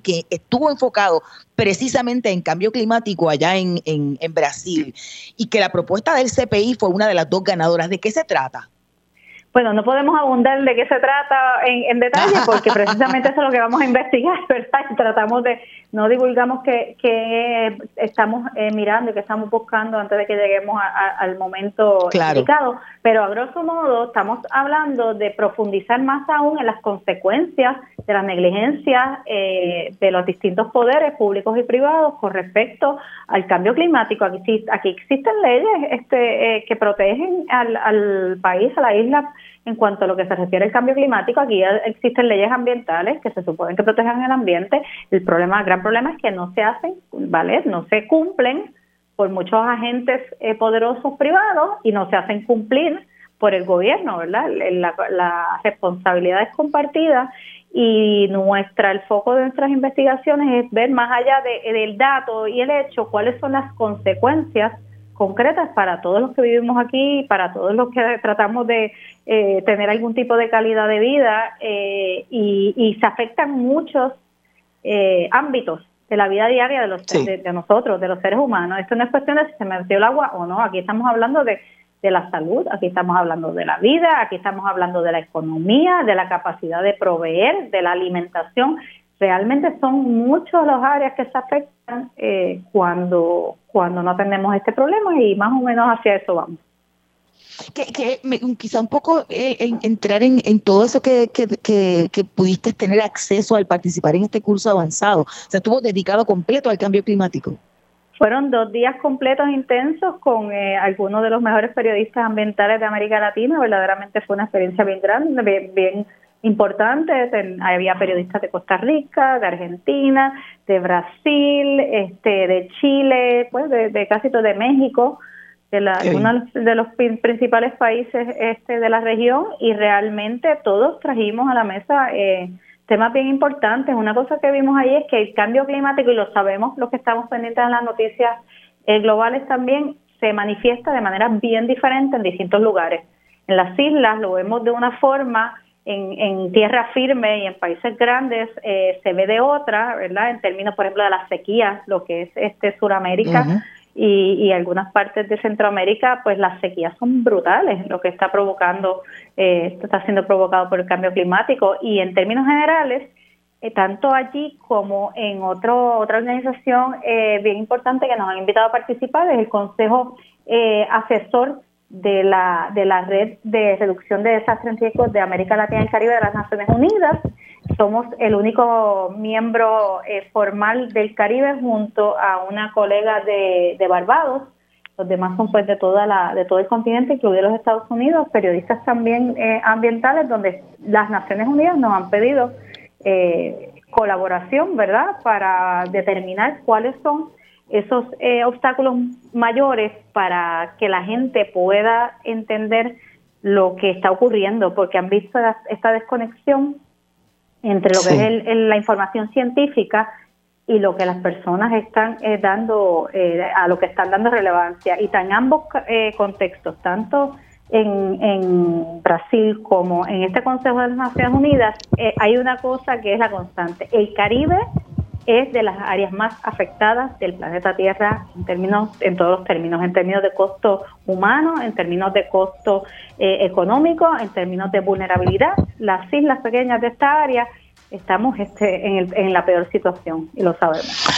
que estuvo enfocado precisamente en cambio climático allá en, en, Brasil y que la propuesta del CPI fue una de las dos ganadoras. ¿De qué se trata? Bueno, no podemos abundar de qué se trata en, en detalle porque precisamente eso es lo que vamos a investigar, ¿verdad? Y tratamos de, no divulgamos que, que estamos eh, mirando y que estamos buscando antes de que lleguemos al momento indicado, pero a grosso modo estamos hablando de profundizar más aún en las consecuencias de las negligencias eh, de los distintos poderes públicos y privados con respecto al cambio climático. Aquí, aquí existen leyes este, eh, que protegen al, al país, a la isla, en cuanto a lo que se refiere al cambio climático, aquí existen leyes ambientales que se suponen que protejan el ambiente. El problema, el gran problema es que no se hacen, ¿vale? No se cumplen por muchos agentes eh, poderosos privados y no se hacen cumplir por el gobierno, ¿verdad? La, la responsabilidad es compartida y nuestra el foco de nuestras investigaciones es ver más allá de, del dato y el hecho cuáles son las consecuencias concretas para todos los que vivimos aquí, para todos los que tratamos de eh, tener algún tipo de calidad de vida eh, y, se afectan muchos eh, ámbitos de la vida diaria de, los, de, nosotros, de los seres humanos. Esto no es cuestión de si se metió el agua o no, aquí estamos hablando de, de la salud, aquí estamos hablando de la vida, aquí estamos hablando de la economía, de la capacidad de proveer, de la alimentación. Realmente son muchos los áreas que se afectan cuando cuando no tenemos este problema y más o menos hacia eso vamos. Que, quizá un poco eh, entrar en, todo eso que, que, pudiste tener acceso al participar en este curso avanzado. O sea, estuvo dedicado completo al cambio climático. Fueron dos días completos intensos con eh, algunos de los mejores periodistas ambientales de América Latina. Verdaderamente fue una experiencia bien grande, bien, bien importantes. había periodistas de Costa Rica, de Argentina, de Brasil, este, de Chile, pues de, casi todo de México, de la, uno de los principales países este de la región y realmente todos trajimos a la mesa eh, temas bien importantes. Una cosa que vimos ahí es que el cambio climático, y lo sabemos los que estamos pendientes de las noticias eh, globales también, se manifiesta de manera bien diferente en distintos lugares. En las islas lo vemos de una forma en, tierra firme y en países grandes eh, se ve de otra, ¿verdad? En términos, por ejemplo, de las sequías, lo que es este Suramérica y, algunas partes de Centroamérica, pues las sequías son brutales, lo que está provocando, eh, esto está siendo provocado por el cambio climático y en términos generales, eh, tanto allí como en otro, otra organización bien importante que nos han invitado a participar, es el Consejo Asesor de la, de la red de reducción de desastres en riesgos de América Latina y Caribe de las Naciones Unidas. Somos el único miembro eh, formal del Caribe junto a una colega de, de Barbados. Los demás son pues de toda la, de todo el continente, incluidos los Estados Unidos, periodistas también eh, ambientales, donde las Naciones Unidas nos han pedido eh, colaboración, ¿verdad?, para determinar cuáles son esos eh, obstáculos mayores para que la gente pueda entender lo que está ocurriendo, porque han visto esta desconexión entre lo que es la información científica y lo que las personas están eh, dando, eh, a lo que están dando relevancia. Y en ambos contextos, tanto en, en, Brasil como en este Consejo de las Naciones Unidas, hay una cosa que es la constante. El Caribe es de las áreas más afectadas del planeta Tierra en términos, en todos los términos, en términos de costo humano, en términos de costo eh, económico, en términos de vulnerabilidad. Las islas pequeñas de esta área estamos este, en, en la peor situación y lo sabemos.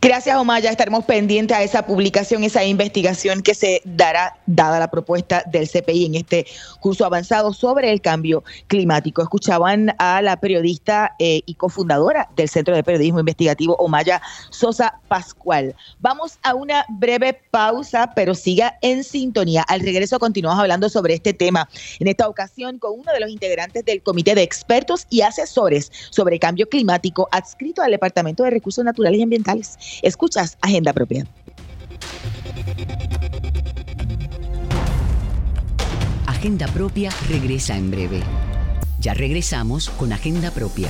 Gracias, Omar. Ya estaremos pendientes a esa publicación, esa investigación que se dará, dada la propuesta del CPI en este curso avanzado sobre el cambio climático. Escuchaban a la periodista eh, y cofundadora del Centro de Periodismo Investigativo, Omaya Sosa Pascual. Vamos a una breve pausa, pero siga en sintonía. Al regreso continuamos hablando sobre este tema. En esta ocasión con uno de los integrantes del Comité de Expertos y Asesores sobre Cambio Climático adscrito al Departamento de Recursos Naturales y Ambientales. Escuchas Agenda Propia. Agenda Propia regresa en breve. Ya regresamos con Agenda Propia.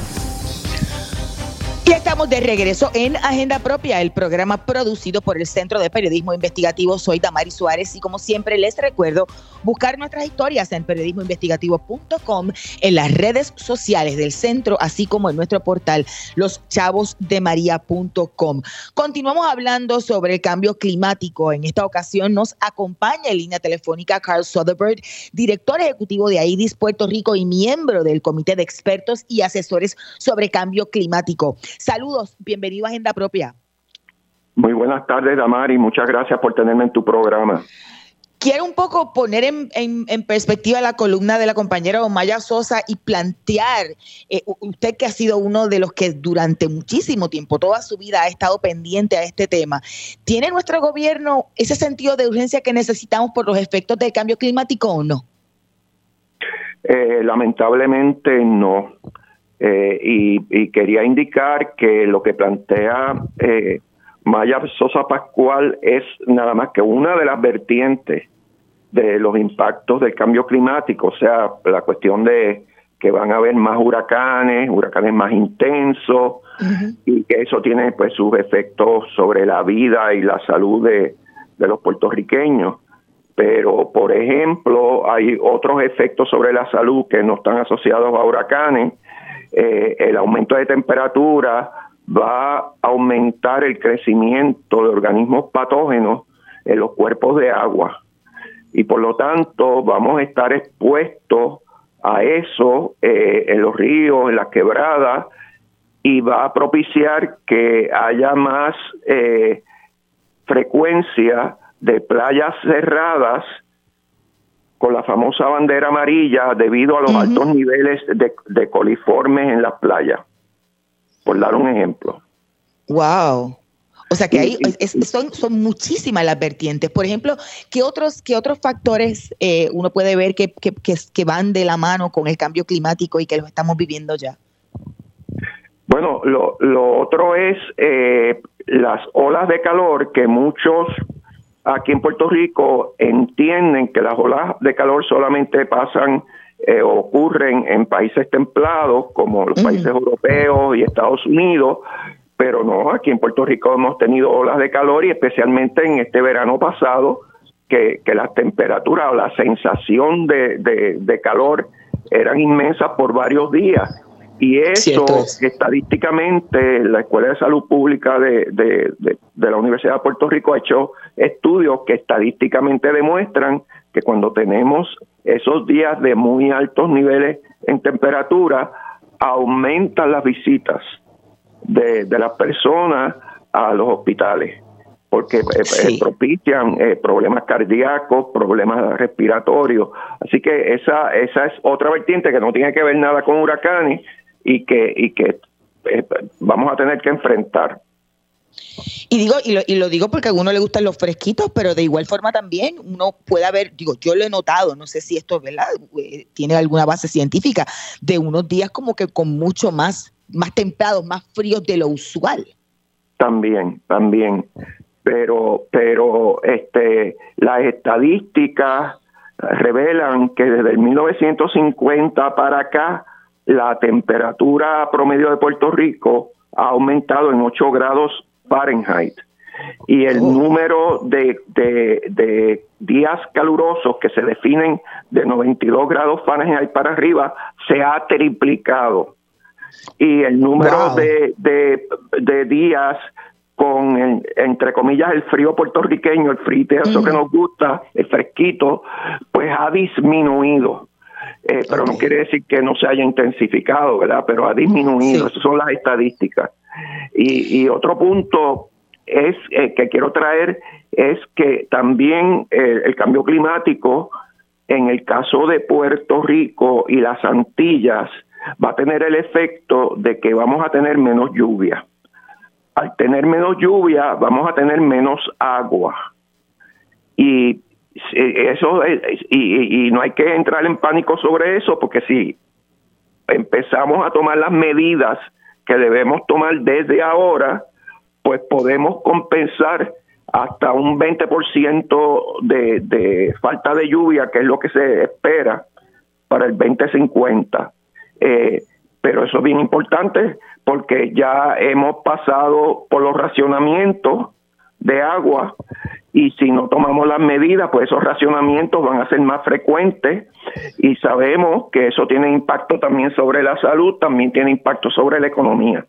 Y estamos de regreso en Agenda Propia, el programa producido por el Centro de Periodismo Investigativo. Soy Damari Suárez y como siempre les recuerdo buscar nuestras historias en periodismoinvestigativo.com, en las redes sociales del centro, así como en nuestro portal loschavosdemaria.com. Continuamos hablando sobre el cambio climático. En esta ocasión nos acompaña en línea telefónica Carl Soderberg, director ejecutivo de AIDIS Puerto Rico y miembro del Comité de Expertos y Asesores sobre Cambio Climático. Saludos, bienvenido a Agenda Propia. Muy buenas tardes, Damari, muchas gracias por tenerme en tu programa. Quiero un poco poner en, perspectiva la columna de la compañera Omaya Sosa y plantear, eh, usted que ha sido uno de los que durante muchísimo tiempo, toda su vida, ha estado pendiente a este tema, ¿tiene nuestro gobierno ese sentido de urgencia que necesitamos por los efectos del cambio climático o no? Eh, lamentablemente no. Eh, y, quería indicar que lo que plantea eh, Maya Sosa Pascual es nada más que una de las vertientes de los impactos del cambio climático, o sea, la cuestión de que van a haber más huracanes, huracanes más intensos, y que eso tiene pues sus efectos sobre la vida y la salud de, de los puertorriqueños. Pero, por ejemplo, hay otros efectos sobre la salud que no están asociados a huracanes, eh, el aumento de temperatura va a aumentar el crecimiento de organismos patógenos en los cuerpos de agua. Y por lo tanto vamos a estar expuestos a eso eh, en los ríos, en las quebradas, y va a propiciar que haya más eh, frecuencia de playas cerradas con la famosa bandera amarilla debido a los altos niveles de, coliformes en las playas, por dar un ejemplo. Wow. O sea que ahí son, son muchísimas las vertientes. Por ejemplo, ¿qué otros, qué otros factores eh, uno puede ver que, que, que, van de la mano con el cambio climático y que lo estamos viviendo ya? Bueno, lo, lo otro es eh, las olas de calor que muchos aquí en Puerto Rico entienden que las olas de calor solamente pasan eh, ocurren en países templados como los países europeos y Estados Unidos, pero no, aquí en Puerto Rico hemos tenido olas de calor y especialmente en este verano pasado que, que las temperaturas o la sensación de, de calor eran inmensas por varios días. Y eso, estadísticamente, la Escuela de Salud Pública de, de, la Universidad de Puerto Rico ha hecho estudios que estadísticamente demuestran que cuando tenemos esos días de muy altos niveles en temperatura, aumentan las visitas de, las personas a los hospitales, porque eh, eh, propician eh, problemas cardíacos, problemas respiratorios. Así que esa, esa es otra vertiente que no tiene que ver nada con huracanes, y que, y que eh, vamos a tener que enfrentar. Y digo, y lo, y lo, digo porque a uno le gustan los fresquitos, pero de igual forma también uno puede haber, digo, yo lo he notado, no sé si esto ¿verdad? Eh, tiene alguna base científica, de unos días como que con mucho más, más templados, más fríos de lo usual. También, también. Pero, pero este, las estadísticas revelan que desde el 1950 para acá la temperatura promedio de Puerto Rico ha aumentado en 8 grados Fahrenheit y el oh. número de, de, días calurosos que se definen de 92 grados Fahrenheit para arriba se ha triplicado y el número de, de, días con, entre comillas, el frío puertorriqueño, el frío eso que nos gusta, el fresquito, pues ha disminuido. Eh, pero no quiere decir que no se haya intensificado, ¿verdad? Pero ha disminuido, esas son las estadísticas. Y, otro punto es eh, que quiero traer es que también eh, el cambio climático en el caso de Puerto Rico y las Antillas va a tener el efecto de que vamos a tener menos lluvia. Al tener menos lluvia vamos a tener menos agua. Y eso y, no hay que entrar en pánico sobre eso porque si empezamos a tomar las medidas que debemos tomar desde ahora, pues podemos compensar hasta un 20% de, de falta de lluvia, que es lo que se espera para el 2050. Eh, pero eso es bien importante porque ya hemos pasado por los racionamientos de agua y si no tomamos las medidas, pues esos racionamientos van a ser más frecuentes y sabemos que eso tiene impacto también sobre la salud, también tiene impacto sobre la economía.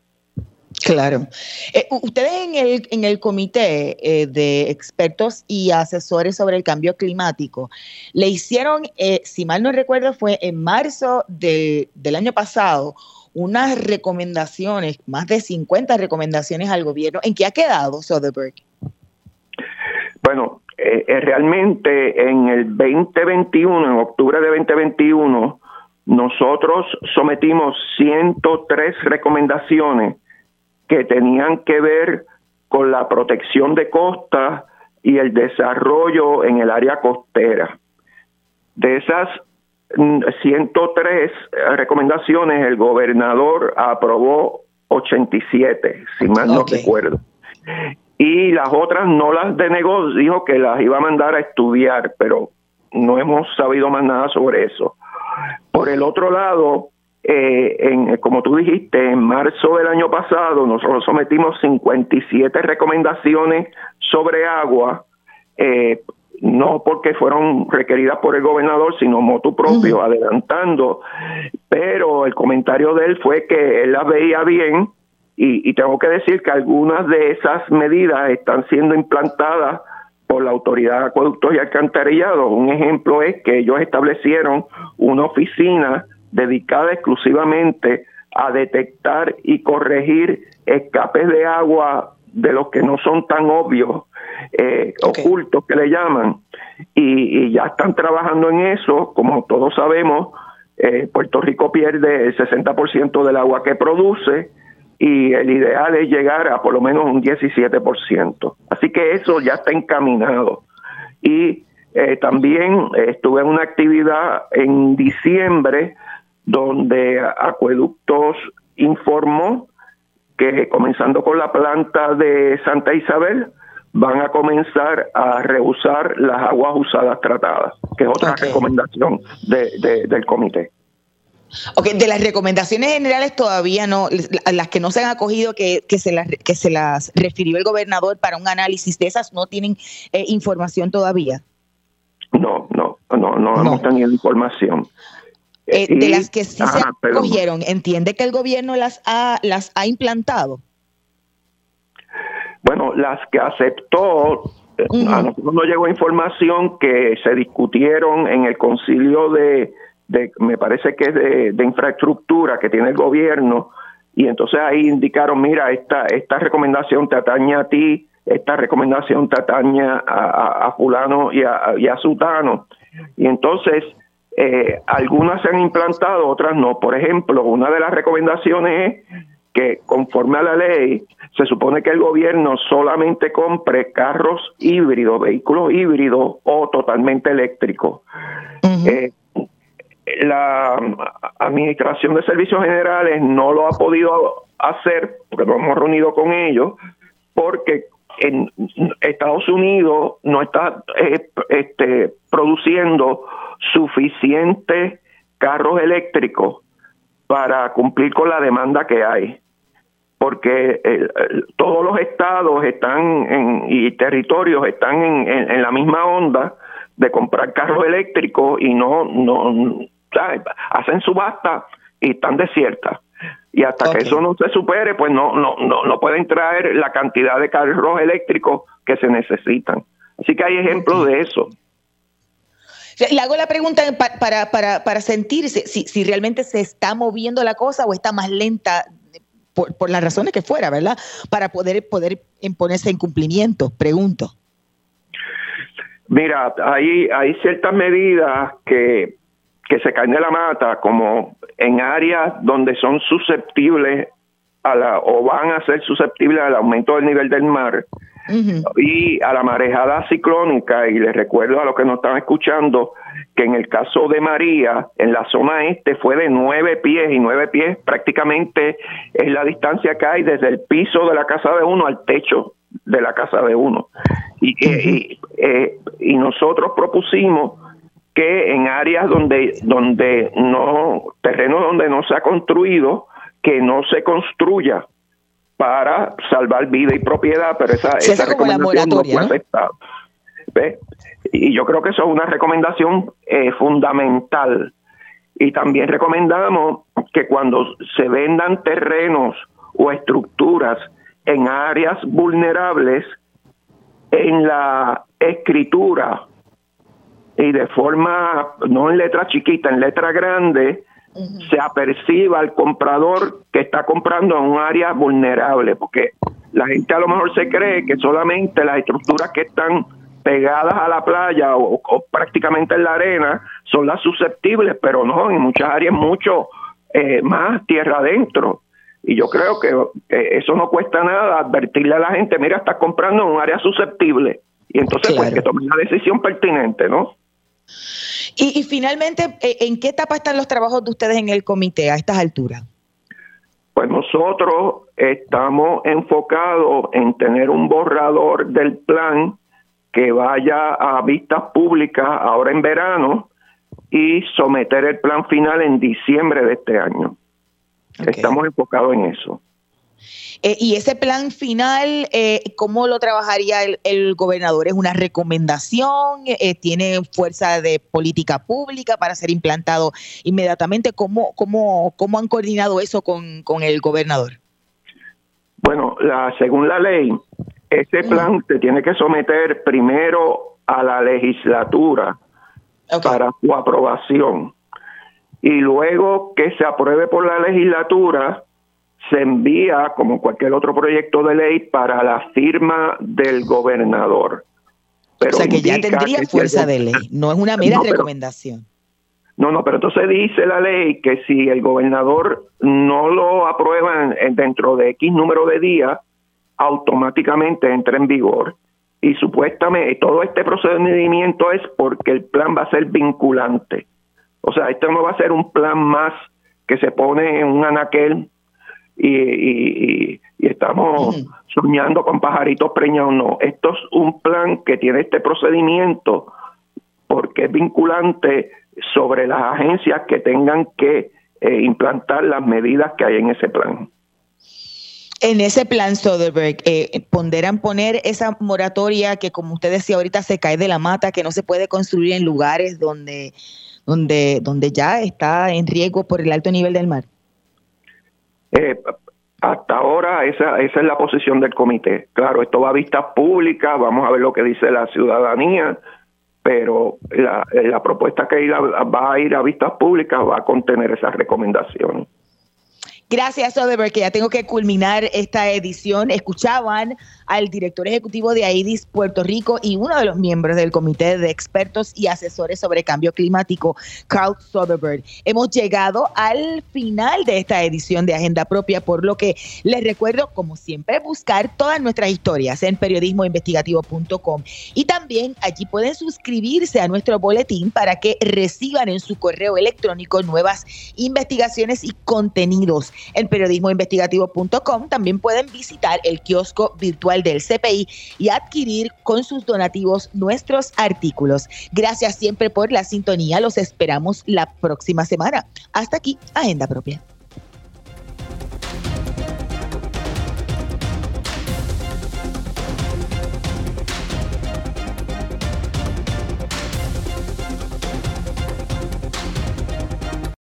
Claro. Eh, ustedes en el, en el comité eh, de expertos y asesores sobre el cambio climático le hicieron, eh, si mal no recuerdo, fue en marzo del año pasado, unas recomendaciones, más de 50 recomendaciones al gobierno. ¿En qué ha quedado Soderbergh? Bueno, realmente en el 2021, en octubre de 2021, nosotros sometimos 103 recomendaciones que tenían que ver con la protección de costas y el desarrollo en el área costera. De esas 103 mm, recomendaciones, el gobernador aprobó 87, si mal no recuerdo. Y las otras no las denegó, dijo que las iba a mandar a estudiar, pero no hemos sabido más nada sobre eso. Por el otro lado, eh, en, como tú dijiste, en marzo del año pasado nosotros sometimos 57 recomendaciones sobre agua, eh, no porque fueron requeridas por el gobernador, sino motu propio, adelantando, pero el comentario de él fue que él las veía bien y, y tengo que decir que algunas de esas medidas están siendo implantadas por la Autoridad de Acueductos y Alcantarillados. Un ejemplo es que ellos establecieron una oficina dedicada exclusivamente a detectar y corregir escapes de agua de los que no son tan obvios, eh, ocultos que le llaman, y, ya están trabajando en eso, como todos sabemos, eh, Puerto Rico pierde el 60% del agua que produce y el ideal es llegar a por lo menos un 17%. Así que eso ya está encaminado. Y eh, también estuve en una actividad en diciembre donde Acueductos informó que comenzando con la planta de Santa Isabel, van a comenzar a reusar las aguas usadas tratadas, que es otra recomendación del comité. Ok, de las recomendaciones generales todavía no, las que no se han acogido, que, se, las, que se las refirió el gobernador para un análisis de esas, no tienen eh, información todavía. No, no, no, no, no hemos tenido información. Eh, de las que sí se cogieron, ¿entiende que el gobierno las ha, las ha implantado? Bueno, las que aceptó, eh, a nosotros nos llegó información que se discutieron en el concilio de, me parece que es de, infraestructura que tiene el gobierno, y entonces ahí indicaron, mira, esta, esta recomendación te atañe a ti, esta recomendación te atañe a, fulano y a, y a sutano. Y entonces eh, algunas se han implantado, otras no. Por ejemplo, una de las recomendaciones es que conforme a la ley, se supone que el gobierno solamente compre carros híbridos, vehículos híbridos o totalmente eléctricos. Eh, la Administración de Servicios Generales no lo ha podido hacer, porque no hemos reunido con ellos, porque en Estados Unidos no está eh, este, produciendo suficientes carros eléctricos para cumplir con la demanda que hay. Porque todos los estados están en, y territorios están en, la misma onda de comprar carros eléctricos y no, no hacen subasta y están desiertas. Y hasta que eso no se supere, pues no, no, no, no pueden traer la cantidad de carros eléctricos que se necesitan. Así que hay ejemplos de eso. Le hago la pregunta para, para, para sentirse si, si realmente se está moviendo la cosa o está más lenta por, las razones que fuera, ¿verdad? Para poder, poder imponerse en cumplimiento, pregunto. Mira, hay, hay ciertas medidas que, que se caen de la mata, como en áreas donde son susceptibles a la, o van a ser susceptibles al aumento del nivel del mar y a la marejada ciclónica. Y les recuerdo a los que nos están escuchando que en el caso de María, en la zona este fue de nueve pies y nueve pies prácticamente es la distancia que hay desde el piso de la casa de uno al techo de la casa de uno. Y, y, eh, y nosotros propusimos que en áreas donde donde no terreno donde no se ha construido que no se construya para salvar vida y propiedad, pero esa, esa recomendación no fue aceptada. Y yo creo que eso es una recomendación eh, fundamental. Y también recomendamos que cuando se vendan terrenos o estructuras en áreas vulnerables, en la escritura y de forma, no en letra chiquita, en letra grande, se aperciba al comprador que está comprando en un área vulnerable, porque la gente a lo mejor se cree que solamente las estructuras que están pegadas a la playa o, prácticamente en la arena son las susceptibles, pero no, en muchas áreas mucho eh, más tierra adentro. Y yo creo que eso no cuesta nada advertirle a la gente, mira, estás comprando en un área susceptible. Y entonces pues que tomen la decisión pertinente, ¿no? Y, finalmente, eh, ¿en qué etapa están los trabajos de ustedes en el comité a estas alturas? Pues nosotros estamos enfocados en tener un borrador del plan que vaya a vistas públicas ahora en verano y someter el plan final en diciembre de este año. Estamos enfocados en eso. Eh, y ese plan final, eh, ¿cómo lo trabajaría el, gobernador? ¿Es una recomendación? Eh, ¿Tiene fuerza de política pública para ser implantado inmediatamente? ¿Cómo, cómo, cómo han coordinado eso con, el gobernador? Bueno, la, según la ley, ese plan se tiene que someter primero a la legislatura para su aprobación. Y luego que se apruebe por la legislatura, se envía, como cualquier otro proyecto de ley, para la firma del gobernador. Pero o sea que ya tendría fuerza de ley, no es una mera recomendación. no, no, pero entonces dice la ley que si el gobernador no lo aprueba dentro de X número de días, automáticamente entra en vigor. Y supuestamente todo este procedimiento es porque el plan va a ser vinculante. O sea, esto no va a ser un plan más que se pone en un anaquel y, estamos soñando con pajaritos preñados. No, esto es un plan que tiene este procedimiento porque es vinculante sobre las agencias que tengan que eh, implantar las medidas que hay en ese plan. En ese plan Soderberg, eh, ponderan poner esa moratoria que, como usted decía ahorita, se cae de la mata, que no se puede construir en lugares donde, donde, donde ya está en riesgo por el alto nivel del mar. Eh, hasta ahora esa, esa es la posición del comité. Claro, esto va a vista pública, vamos a ver lo que dice la ciudadanía, pero la, la propuesta que va a ir a vistas públicas va a contener esas recomendaciones. Gracias, Soderbergh, que ya tengo que culminar esta edición. Escuchaban al director ejecutivo de AIDIS Puerto Rico y uno de los miembros del Comité de Expertos y Asesores sobre Cambio Climático, Carl Soderbergh. Hemos llegado al final de esta edición de Agenda Propia, por lo que les recuerdo, como siempre, buscar todas nuestras historias en periodismoinvestigativo.com y también allí pueden suscribirse a nuestro boletín para que reciban en su correo electrónico nuevas investigaciones y contenidos en periodismoinvestigativo.com. También pueden visitar el kiosco virtual del CPI y adquirir con sus donativos nuestros artículos. Gracias siempre por la sintonía. Los esperamos la próxima semana. Hasta aquí, Agenda Propia.